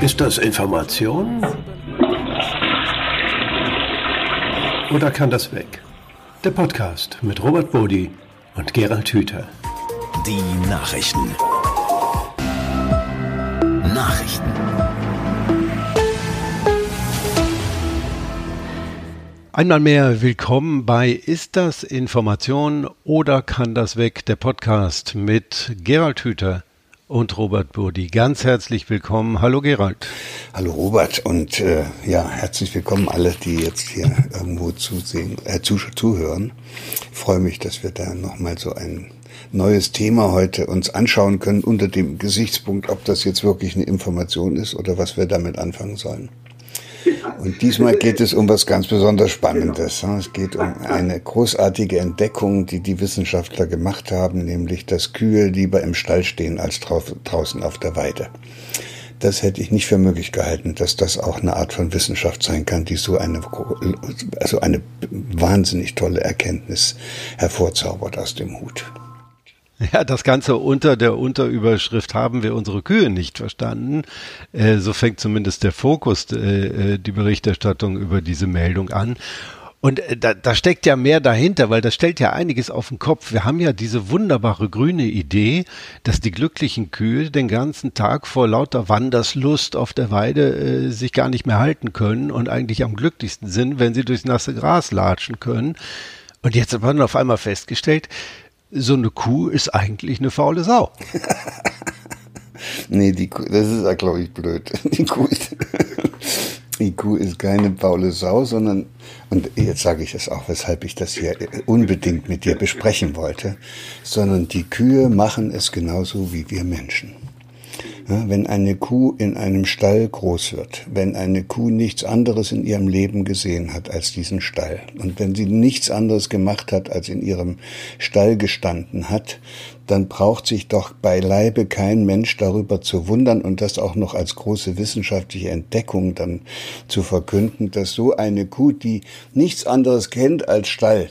Ist das Information? Oder kann das weg? Der Podcast mit Robert Bodi und Gerald Hüther. Die Nachrichten. Nachrichten. Einmal mehr willkommen bei Ist das Information oder kann das weg? Der Podcast mit Gerald Hüther und Robert Burdi. Ganz herzlich willkommen. Hallo Gerald. Hallo Robert und äh, ja, herzlich willkommen alle, die jetzt hier irgendwo zusehen, äh, zuhören. Ich freue mich, dass wir da nochmal so ein neues Thema heute uns anschauen können unter dem Gesichtspunkt, ob das jetzt wirklich eine Information ist oder was wir damit anfangen sollen. Und diesmal geht es um was ganz besonders Spannendes. Es geht um eine großartige Entdeckung, die die Wissenschaftler gemacht haben, nämlich dass Kühe lieber im Stall stehen als draußen auf der Weide. Das hätte ich nicht für möglich gehalten, dass das auch eine Art von Wissenschaft sein kann, die so eine, also eine wahnsinnig tolle Erkenntnis hervorzaubert aus dem Hut. Ja, das Ganze unter der Unterüberschrift haben wir unsere Kühe nicht verstanden. Äh, so fängt zumindest der Fokus, äh, äh, die Berichterstattung über diese Meldung an. Und äh, da, da steckt ja mehr dahinter, weil das stellt ja einiges auf den Kopf. Wir haben ja diese wunderbare grüne Idee, dass die glücklichen Kühe den ganzen Tag vor lauter Wanderslust auf der Weide äh, sich gar nicht mehr halten können und eigentlich am glücklichsten sind, wenn sie durchs nasse Gras latschen können. Und jetzt hat man auf einmal festgestellt, so eine Kuh ist eigentlich eine faule Sau. nee, die Kuh, das ist ja, glaube ich, blöd. Die Kuh ist, die Kuh ist keine faule Sau, sondern, und jetzt sage ich es auch, weshalb ich das hier unbedingt mit dir besprechen wollte, sondern die Kühe machen es genauso wie wir Menschen. Ja, wenn eine Kuh in einem Stall groß wird, wenn eine Kuh nichts anderes in ihrem Leben gesehen hat als diesen Stall und wenn sie nichts anderes gemacht hat, als in ihrem Stall gestanden hat, dann braucht sich doch beileibe kein Mensch darüber zu wundern und das auch noch als große wissenschaftliche Entdeckung dann zu verkünden, dass so eine Kuh, die nichts anderes kennt als Stall,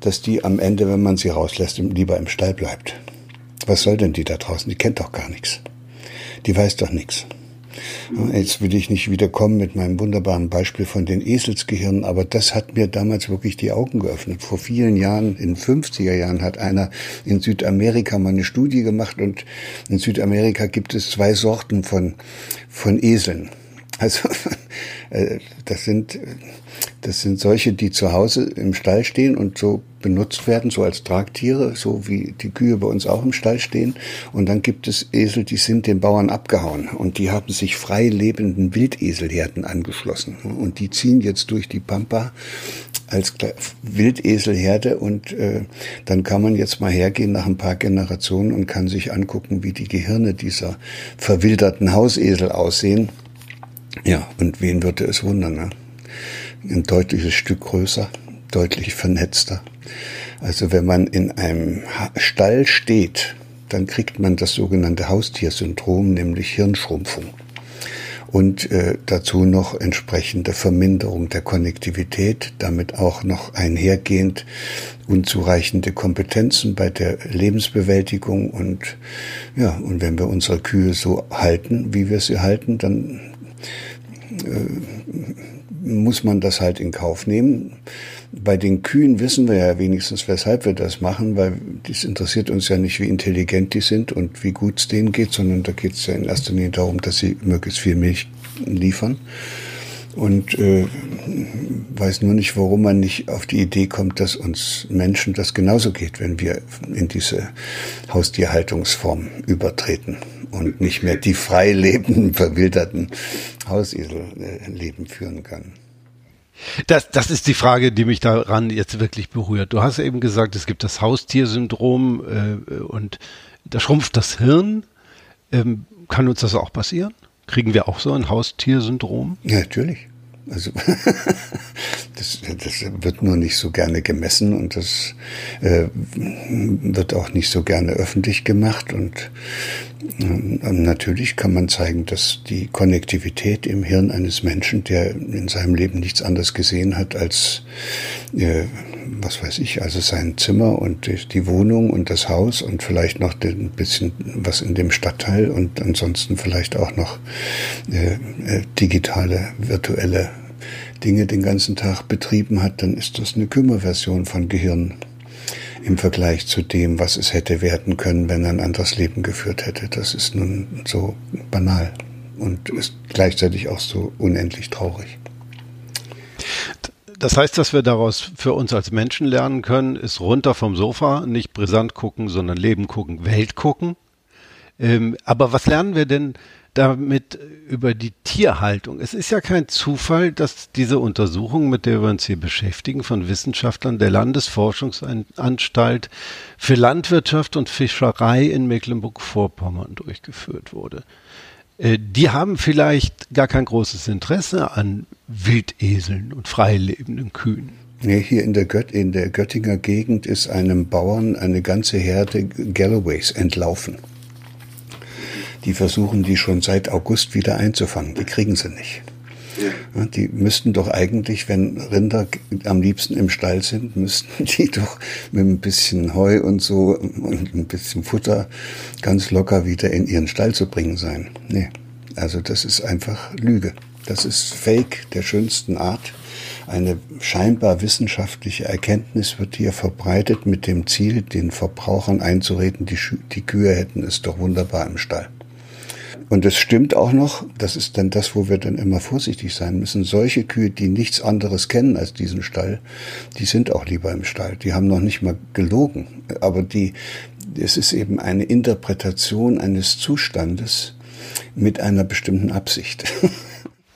dass die am Ende, wenn man sie rauslässt, lieber im Stall bleibt. Was soll denn die da draußen? Die kennt doch gar nichts. Die weiß doch nichts. Jetzt will ich nicht wiederkommen mit meinem wunderbaren Beispiel von den Eselsgehirnen, aber das hat mir damals wirklich die Augen geöffnet. Vor vielen Jahren, in 50er Jahren, hat einer in Südamerika mal eine Studie gemacht und in Südamerika gibt es zwei Sorten von, von Eseln. Also äh, das sind das sind solche, die zu Hause im Stall stehen und so benutzt werden, so als Tragtiere, so wie die Kühe bei uns auch im Stall stehen. Und dann gibt es Esel, die sind den Bauern abgehauen und die haben sich frei lebenden Wildeselherden angeschlossen. Und die ziehen jetzt durch die Pampa als Wildeselherde und äh, dann kann man jetzt mal hergehen nach ein paar Generationen und kann sich angucken, wie die Gehirne dieser verwilderten Hausesel aussehen. Ja, und wen würde es wundern, ne? Ein deutliches Stück größer, deutlich vernetzter. Also wenn man in einem Stall steht, dann kriegt man das sogenannte Haustiersyndrom, nämlich Hirnschrumpfung. Und äh, dazu noch entsprechende Verminderung der Konnektivität, damit auch noch einhergehend unzureichende Kompetenzen bei der Lebensbewältigung und ja, und wenn wir unsere Kühe so halten, wie wir sie halten, dann muss man das halt in Kauf nehmen. Bei den Kühen wissen wir ja wenigstens, weshalb wir das machen, weil das interessiert uns ja nicht, wie intelligent die sind und wie gut es denen geht, sondern da geht es ja in erster Linie darum, dass sie möglichst viel Milch liefern. Und äh, weiß nur nicht, warum man nicht auf die Idee kommt, dass uns Menschen das genauso geht, wenn wir in diese Haustierhaltungsform übertreten und nicht mehr die frei lebenden, verwilderten Hauseselleben führen können. Das, das ist die Frage, die mich daran jetzt wirklich berührt. Du hast eben gesagt, es gibt das Haustiersyndrom äh, und da schrumpft das Hirn. Ähm, kann uns das auch passieren? Kriegen wir auch so ein Haustiersyndrom? Ja, natürlich. Also das, das wird nur nicht so gerne gemessen und das äh, wird auch nicht so gerne öffentlich gemacht. Und äh, natürlich kann man zeigen, dass die Konnektivität im Hirn eines Menschen, der in seinem Leben nichts anderes gesehen hat als äh, was weiß ich, also sein Zimmer und die, Wohnung und das Haus und vielleicht noch ein bisschen was in dem Stadtteil und ansonsten vielleicht auch noch äh, äh, digitale, virtuelle Dinge den ganzen Tag betrieben hat, dann ist das eine Kümmerversion von Gehirn im Vergleich zu dem, was es hätte werden können, wenn er ein anderes Leben geführt hätte. Das ist nun so banal und ist gleichzeitig auch so unendlich traurig. Das heißt, dass wir daraus für uns als Menschen lernen können, ist runter vom Sofa, nicht brisant gucken, sondern Leben gucken, Welt gucken. Ähm, aber was lernen wir denn damit über die Tierhaltung. Es ist ja kein Zufall, dass diese Untersuchung, mit der wir uns hier beschäftigen, von Wissenschaftlern der Landesforschungsanstalt für Landwirtschaft und Fischerei in Mecklenburg-Vorpommern durchgeführt wurde. Äh, die haben vielleicht gar kein großes Interesse an Wildeseln und freilebenden Kühen. Nee, hier in der, Gött in der Göttinger Gegend ist einem Bauern eine ganze Herde Galloways entlaufen. Die versuchen die schon seit August wieder einzufangen. Die kriegen sie nicht. Ja. Die müssten doch eigentlich, wenn Rinder am liebsten im Stall sind, müssten die doch mit ein bisschen Heu und so und ein bisschen Futter ganz locker wieder in ihren Stall zu bringen sein. Nee, also das ist einfach Lüge. Das ist Fake der schönsten Art. Eine scheinbar wissenschaftliche Erkenntnis wird hier verbreitet mit dem Ziel, den Verbrauchern einzureden, die, die Kühe hätten es doch wunderbar im Stall. Und es stimmt auch noch, das ist dann das, wo wir dann immer vorsichtig sein müssen. Solche Kühe, die nichts anderes kennen als diesen Stall, die sind auch lieber im Stall. Die haben noch nicht mal gelogen. Aber die, es ist eben eine Interpretation eines Zustandes mit einer bestimmten Absicht.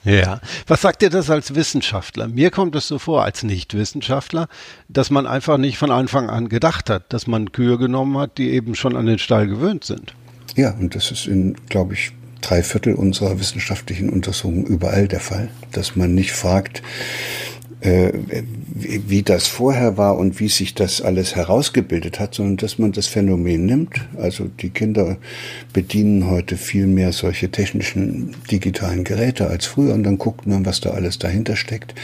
Ja. Was sagt ihr das als Wissenschaftler? Mir kommt es so vor, als Nichtwissenschaftler, dass man einfach nicht von Anfang an gedacht hat, dass man Kühe genommen hat, die eben schon an den Stall gewöhnt sind. Ja, und das ist in, glaube ich, drei Viertel unserer wissenschaftlichen Untersuchungen überall der Fall, dass man nicht fragt, äh, wie das vorher war und wie sich das alles herausgebildet hat, sondern dass man das Phänomen nimmt. Also die Kinder bedienen heute viel mehr solche technischen digitalen Geräte als früher und dann guckt man, was da alles dahinter steckt.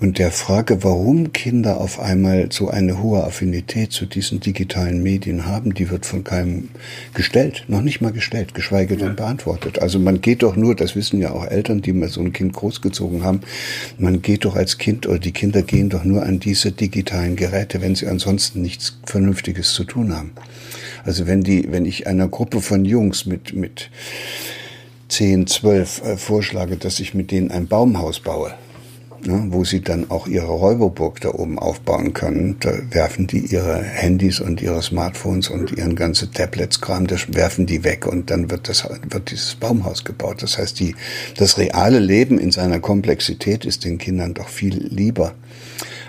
Und der Frage, warum Kinder auf einmal so eine hohe Affinität zu diesen digitalen Medien haben, die wird von keinem gestellt, noch nicht mal gestellt, geschweige denn beantwortet. Also man geht doch nur, das wissen ja auch Eltern, die mal so ein Kind großgezogen haben, man geht doch als Kind oder die Kinder gehen doch nur an diese digitalen Geräte, wenn sie ansonsten nichts Vernünftiges zu tun haben. Also wenn die, wenn ich einer Gruppe von Jungs mit, mit 10, 12 äh, vorschlage, dass ich mit denen ein Baumhaus baue, ne, wo sie dann auch ihre Räuberburg da oben aufbauen können. Da werfen die ihre Handys und ihre Smartphones und ihren ganzen Tablets-Kram, das werfen die weg und dann wird das wird dieses Baumhaus gebaut. Das heißt, die, das reale Leben in seiner Komplexität ist den Kindern doch viel lieber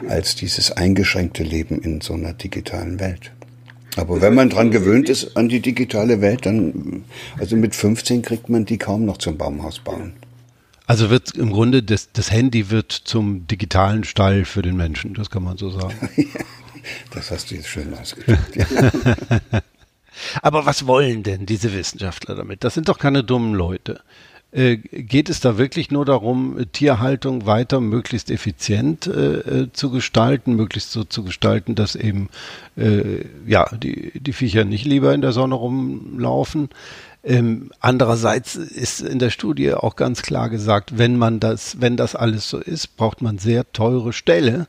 als dieses eingeschränkte Leben in so einer digitalen Welt. Aber wenn man dran gewöhnt ist an die digitale Welt, dann, also mit 15 kriegt man die kaum noch zum Baumhaus bauen. Also wird im Grunde das, das Handy wird zum digitalen Stall für den Menschen, das kann man so sagen. das hast du jetzt schön ausgedrückt. Aber was wollen denn diese Wissenschaftler damit? Das sind doch keine dummen Leute. Äh, geht es da wirklich nur darum, Tierhaltung weiter möglichst effizient äh, äh, zu gestalten, möglichst so zu gestalten, dass eben äh, ja die, die Viecher nicht lieber in der Sonne rumlaufen? Ähm, andererseits ist in der Studie auch ganz klar gesagt, wenn man das, wenn das alles so ist, braucht man sehr teure Ställe,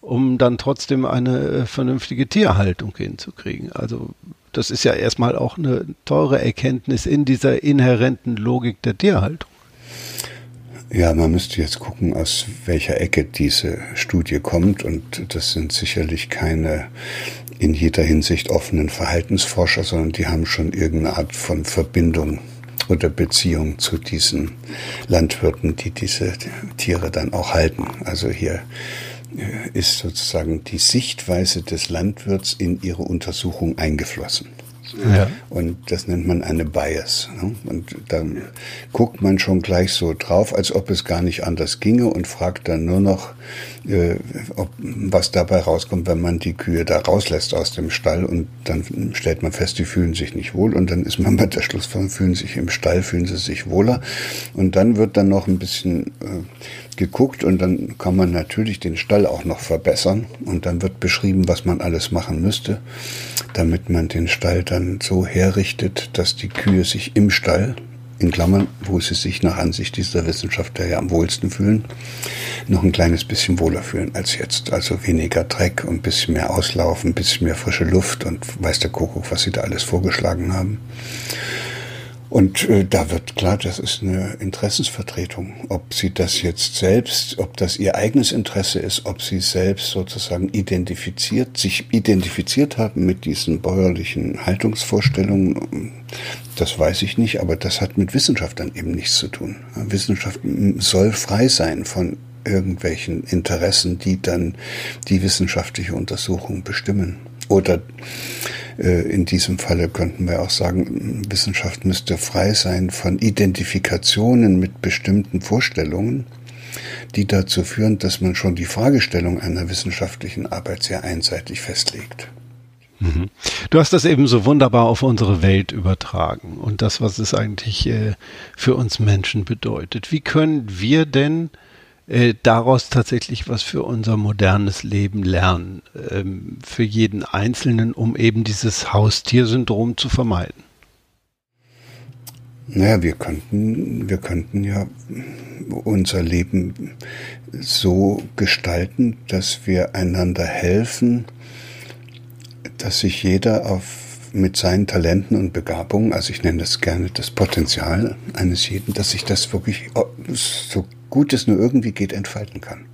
um dann trotzdem eine äh, vernünftige Tierhaltung hinzukriegen. Also das ist ja erstmal auch eine teure Erkenntnis in dieser inhärenten Logik der Tierhaltung. Ja, man müsste jetzt gucken, aus welcher Ecke diese Studie kommt. Und das sind sicherlich keine in jeder Hinsicht offenen Verhaltensforscher, sondern die haben schon irgendeine Art von Verbindung oder Beziehung zu diesen Landwirten, die diese Tiere dann auch halten. Also hier äh, ist sozusagen die Sichtweise des Landwirts in ihre Untersuchung eingeflossen. Ja. Und das nennt man eine Bias. Ne? Und dann guckt man schon gleich so drauf, als ob es gar nicht anders ginge und fragt dann nur noch, äh, ob, was dabei rauskommt, wenn man die Kühe da rauslässt aus dem Stall und dann stellt man fest, die fühlen sich nicht wohl und dann ist man bei der Schlussfolgerung, fühlen sich im Stall, fühlen sie sich wohler und dann wird dann noch ein bisschen äh, geguckt und dann kann man natürlich den Stall auch noch verbessern und dann wird beschrieben, was man alles machen müsste, damit man den Stall dann so herrichtet, dass die Kühe sich im Stall in Klammern, wo sie sich nach Ansicht dieser Wissenschaftler ja am wohlsten fühlen, noch ein kleines bisschen wohler fühlen als jetzt. Also weniger Dreck und ein bisschen mehr Auslaufen, ein bisschen mehr frische Luft und weiß der Kuckuck, was sie da alles vorgeschlagen haben. Und äh, da wird klar, das ist eine Interessensvertretung. Ob sie das jetzt selbst, ob das ihr eigenes Interesse ist, ob sie selbst sozusagen identifiziert, sich identifiziert haben mit diesen bäuerlichen Haltungsvorstellungen, das weiß ich nicht, aber das hat mit Wissenschaft dann eben nichts zu tun. Wissenschaft soll frei sein von irgendwelchen Interessen, die dann die wissenschaftliche Untersuchung bestimmen. Oder in diesem Falle könnten wir auch sagen, Wissenschaft müsste frei sein von Identifikationen mit bestimmten Vorstellungen, die dazu führen, dass man schon die Fragestellung einer wissenschaftlichen Arbeit sehr einseitig festlegt. Mhm. Du hast das eben so wunderbar auf unsere Welt übertragen und das, was es eigentlich äh, für uns Menschen bedeutet. Wie können wir denn äh, daraus tatsächlich was für unser modernes Leben lernen, ähm, für jeden Einzelnen, um eben dieses Haustiersyndrom zu vermeiden? Naja, wir könnten, wir könnten ja unser Leben so gestalten, dass wir einander helfen, dass sich jeder auf mit seinen Talenten und Begabungen, also ich nenne das gerne das Potenzial eines jeden, dass sich das wirklich so gut es nur irgendwie geht, entfalten kann.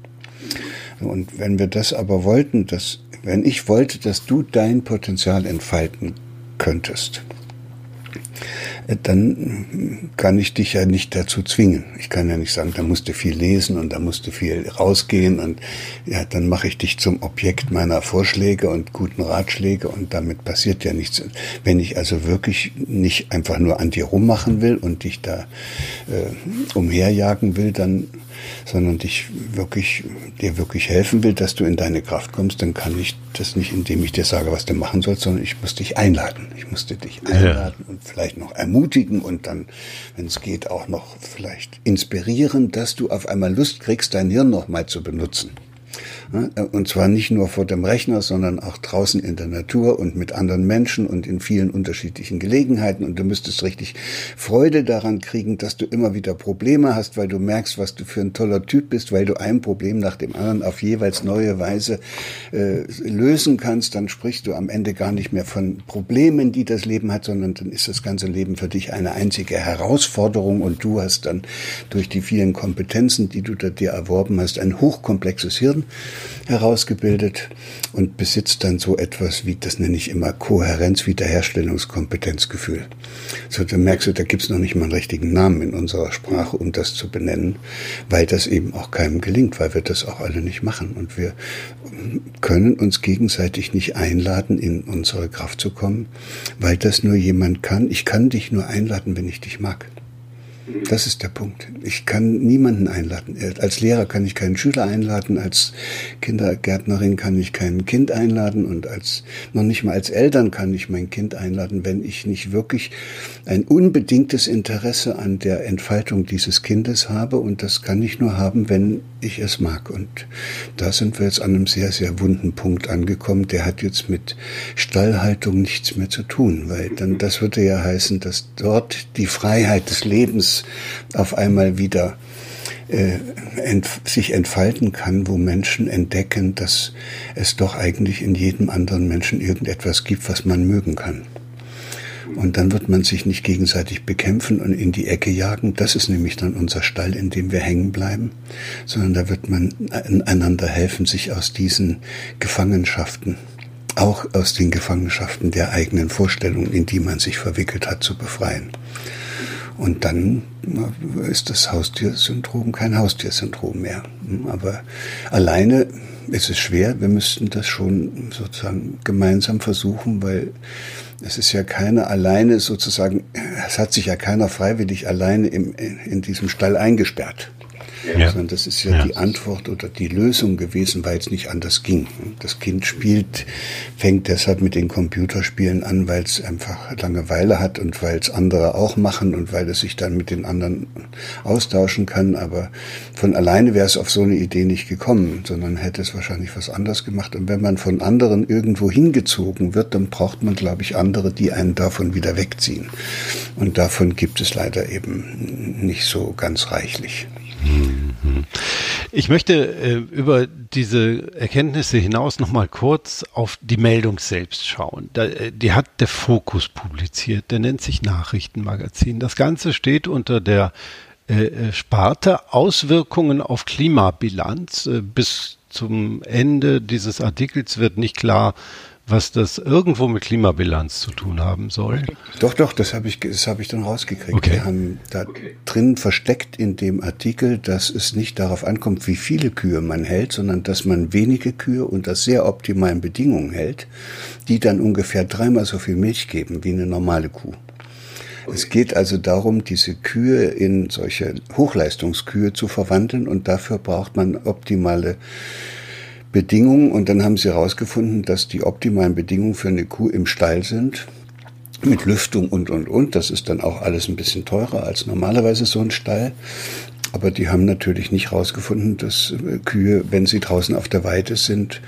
Und wenn wir das aber wollten, dass, wenn ich wollte, dass du dein Potenzial entfalten könntest, dann kann ich dich ja nicht dazu zwingen. Ich kann ja nicht sagen, da musst du viel lesen und da musst du viel rausgehen und ja, dann mache ich dich zum Objekt meiner Vorschläge und guten Ratschläge und damit passiert ja nichts. Wenn ich also wirklich nicht einfach nur an dir rummachen will und dich da äh, umherjagen will, dann sondern dich wirklich, dir wirklich helfen will, dass du in deine Kraft kommst, dann kann ich das nicht, indem ich dir sage, was du machen sollst, sondern ich muss dich einladen. Ich musste dich einladen ja. und vielleicht noch ermutigen und dann, wenn es geht, auch noch vielleicht inspirieren, dass du auf einmal Lust kriegst, dein Hirn noch mal zu benutzen. Und zwar nicht nur vor dem Rechner, sondern auch draußen in der Natur und mit anderen Menschen und in vielen unterschiedlichen Gelegenheiten. Und du müsstest richtig Freude daran kriegen, dass du immer wieder Probleme hast, weil du merkst, was du für ein toller Typ bist, weil du ein Problem nach dem anderen auf jeweils neue Weise äh, lösen kannst. Dann sprichst du am Ende gar nicht mehr von Problemen, die das Leben hat, sondern dann ist das ganze Leben für dich eine einzige Herausforderung und du hast dann durch die vielen Kompetenzen, die du dir erworben hast, ein hochkomplexes Hirn herausgebildet und besitzt dann so etwas wie, das nenne ich immer Kohärenz, Wiederherstellungskompetenzgefühl. So, da merkst du, da gibt's noch nicht mal einen richtigen Namen in unserer Sprache, um das zu benennen, weil das eben auch keinem gelingt, weil wir das auch alle nicht machen. Und wir können uns gegenseitig nicht einladen, in unsere Kraft zu kommen, weil das nur jemand kann. Ich kann dich nur einladen, wenn ich dich mag. Das ist der Punkt. Ich kann niemanden einladen. Als Lehrer kann ich keinen Schüler einladen, als Kindergärtnerin kann ich kein Kind einladen und als noch nicht mal als Eltern kann ich mein Kind einladen, wenn ich nicht wirklich ein unbedingtes Interesse an der Entfaltung dieses Kindes habe und das kann ich nur haben, wenn ich es mag. Und da sind wir jetzt an einem sehr, sehr wunden Punkt angekommen. Der hat jetzt mit Stallhaltung nichts mehr zu tun, weil dann das würde ja heißen, dass dort die Freiheit des Lebens auf einmal wieder äh, ent, sich entfalten kann, wo Menschen entdecken, dass es doch eigentlich in jedem anderen Menschen irgendetwas gibt, was man mögen kann. Und dann wird man sich nicht gegenseitig bekämpfen und in die Ecke jagen. Das ist nämlich dann unser Stall, in dem wir hängen bleiben, sondern da wird man einander helfen, sich aus diesen Gefangenschaften, auch aus den Gefangenschaften der eigenen Vorstellungen, in die man sich verwickelt hat, zu befreien. Und dann ist das Haustiersyndrom kein Haustiersyndrom mehr. Aber alleine ist es schwer. Wir müssten das schon sozusagen gemeinsam versuchen, weil es ist ja keiner alleine sozusagen, es hat sich ja keiner freiwillig alleine im, in diesem Stall eingesperrt. Ja. sondern das ist ja, ja, die Antwort oder die Lösung gewesen, weil es nicht anders ging. Das Kind spielt, fängt deshalb mit den Computerspielen an, weil es einfach Langeweile hat und weil es andere auch machen und weil es sich dann mit den anderen austauschen kann. Aber von alleine wäre es auf so eine Idee nicht gekommen, sondern hätte es wahrscheinlich was anderes gemacht. Und wenn man von anderen irgendwo hingezogen wird, dann braucht man, glaube ich, andere, die einen davon wieder wegziehen. Und davon gibt es leider eben nicht so ganz reichlich. Ich möchte äh, über diese Erkenntnisse hinaus noch mal kurz auf die Meldung selbst schauen. Da, äh, die hat der Fokus publiziert. Der nennt sich Nachrichtenmagazin. Das Ganze steht unter der äh, äh Sparte Auswirkungen auf Klimabilanz. Äh, bis zum Ende dieses Artikels wird nicht klar, was das irgendwo mit Klimabilanz zu tun haben soll? Doch, doch, das habe ich, das habe ich dann rausgekriegt. Okay. Wir haben da okay. drin versteckt in dem Artikel, dass es nicht darauf ankommt, wie viele Kühe man hält, sondern dass man wenige Kühe unter sehr optimalen Bedingungen hält, die dann ungefähr dreimal so viel Milch geben wie eine normale Kuh. Es geht also darum, diese Kühe in solche Hochleistungskühe zu verwandeln und dafür braucht man optimale Bedingungen und dann haben sie herausgefunden, dass die optimalen Bedingungen für eine Kuh im Stall sind mit Lüftung und und und. Das ist dann auch alles ein bisschen teurer als normalerweise so ein Stall. Aber die haben natürlich nicht herausgefunden, dass äh, Kühe, wenn sie draußen auf der Weide sind,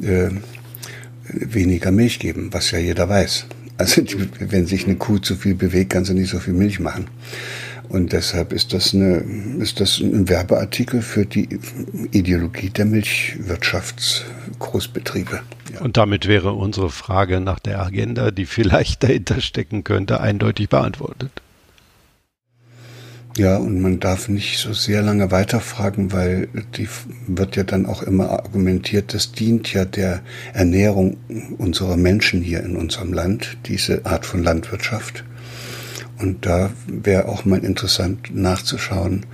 äh, weniger Milch geben, was ja jeder weiß. Also die, wenn sich eine Kuh zu viel bewegt, kann sie nicht so viel Milch machen. Und deshalb ist das, eine, ist das ein Werbeartikel für die Ideologie der Milchwirtschaftsgroßbetriebe. Ja. Und damit wäre unsere Frage nach der Agenda, die vielleicht dahinter stecken könnte, eindeutig beantwortet. Ja, und man darf nicht so sehr lange weiterfragen, weil die wird ja dann auch immer argumentiert, das dient ja der Ernährung unserer Menschen hier in unserem Land, diese Art von Landwirtschaft. Und da wäre auch mal interessant nachzuschauen,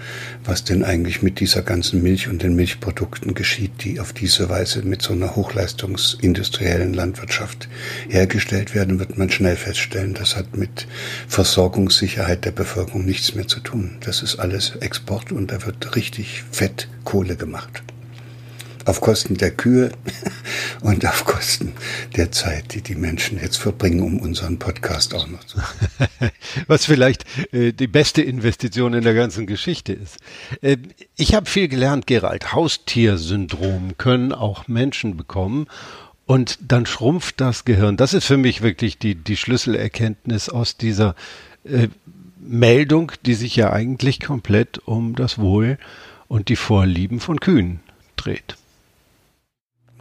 was denn eigentlich mit dieser ganzen Milch und den Milchprodukten geschieht, die auf diese Weise mit so einer hochleistungsindustriellen Landwirtschaft hergestellt werden, wird man schnell feststellen, das hat mit Versorgungssicherheit der Bevölkerung nichts mehr zu tun. Das ist alles Export und da wird richtig fett Kohle gemacht auf Kosten der Kühe und auf Kosten der Zeit, die die Menschen jetzt verbringen, um unseren Podcast auch noch zu. Was vielleicht äh, die beste Investition in der ganzen Geschichte ist. Äh, ich habe viel gelernt, Gerald. Haustiersyndrom können auch Menschen bekommen. Und dann schrumpft das Gehirn. Das ist für mich wirklich die, die Schlüsselerkenntnis aus dieser äh, Meldung, die sich ja eigentlich komplett um das Wohl und die Vorlieben von Kühen dreht.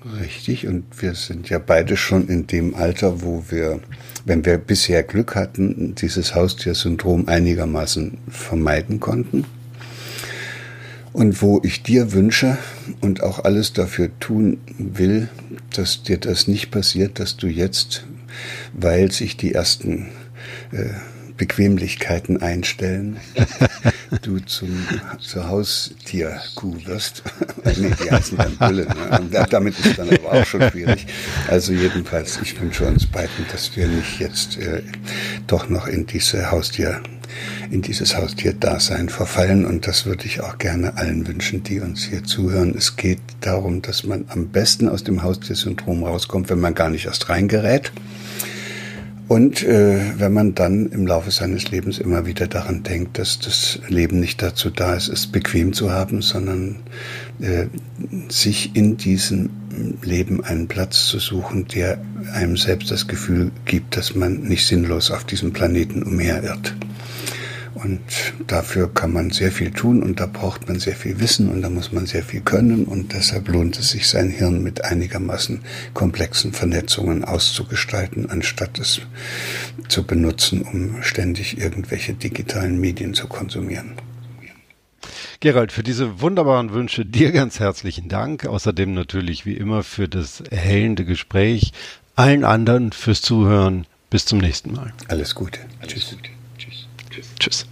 Richtig, und wir sind ja beide schon in dem Alter, wo wir, wenn wir bisher Glück hatten, dieses Haustiersyndrom einigermaßen vermeiden konnten. Und wo ich dir wünsche und auch alles dafür tun will, dass dir das nicht passiert, dass du jetzt, weil sich die ersten äh, Bequemlichkeiten einstellen, du zum, zur Haustierkuh wirst. nee, die heißen dann Bulle. Ne? damit ist dann aber auch schon schwierig. Also jedenfalls, ich wünsche uns beiden, dass wir nicht jetzt äh, doch noch in diese Haustier in dieses Haustierdasein verfallen und das würde ich auch gerne allen wünschen, die uns hier zuhören. Es geht darum, dass man am besten aus dem Haustiersyndrom rauskommt, wenn man gar nicht erst reingerät. Und äh, wenn man dann im Laufe seines Lebens immer wieder daran denkt, dass das Leben nicht dazu da ist, es bequem zu haben, sondern äh, sich in diesem Leben einen Platz zu suchen, der einem selbst das Gefühl gibt, dass man nicht sinnlos auf diesem Planeten umherirrt. Und dafür kann man sehr viel tun und da braucht man sehr viel Wissen und da muss man sehr viel können und deshalb lohnt es sich, sein Hirn mit einigermaßen komplexen Vernetzungen auszugestalten, anstatt es zu benutzen, um ständig irgendwelche digitalen Medien zu konsumieren. Gerald, für diese wunderbaren Wünsche dir ganz herzlichen Dank. Außerdem natürlich wie immer für das erhellende Gespräch. Allen anderen fürs Zuhören. Bis zum nächsten Mal. Alles Gute. Alles Tschüss. Gute. Tschüss. Tschüss.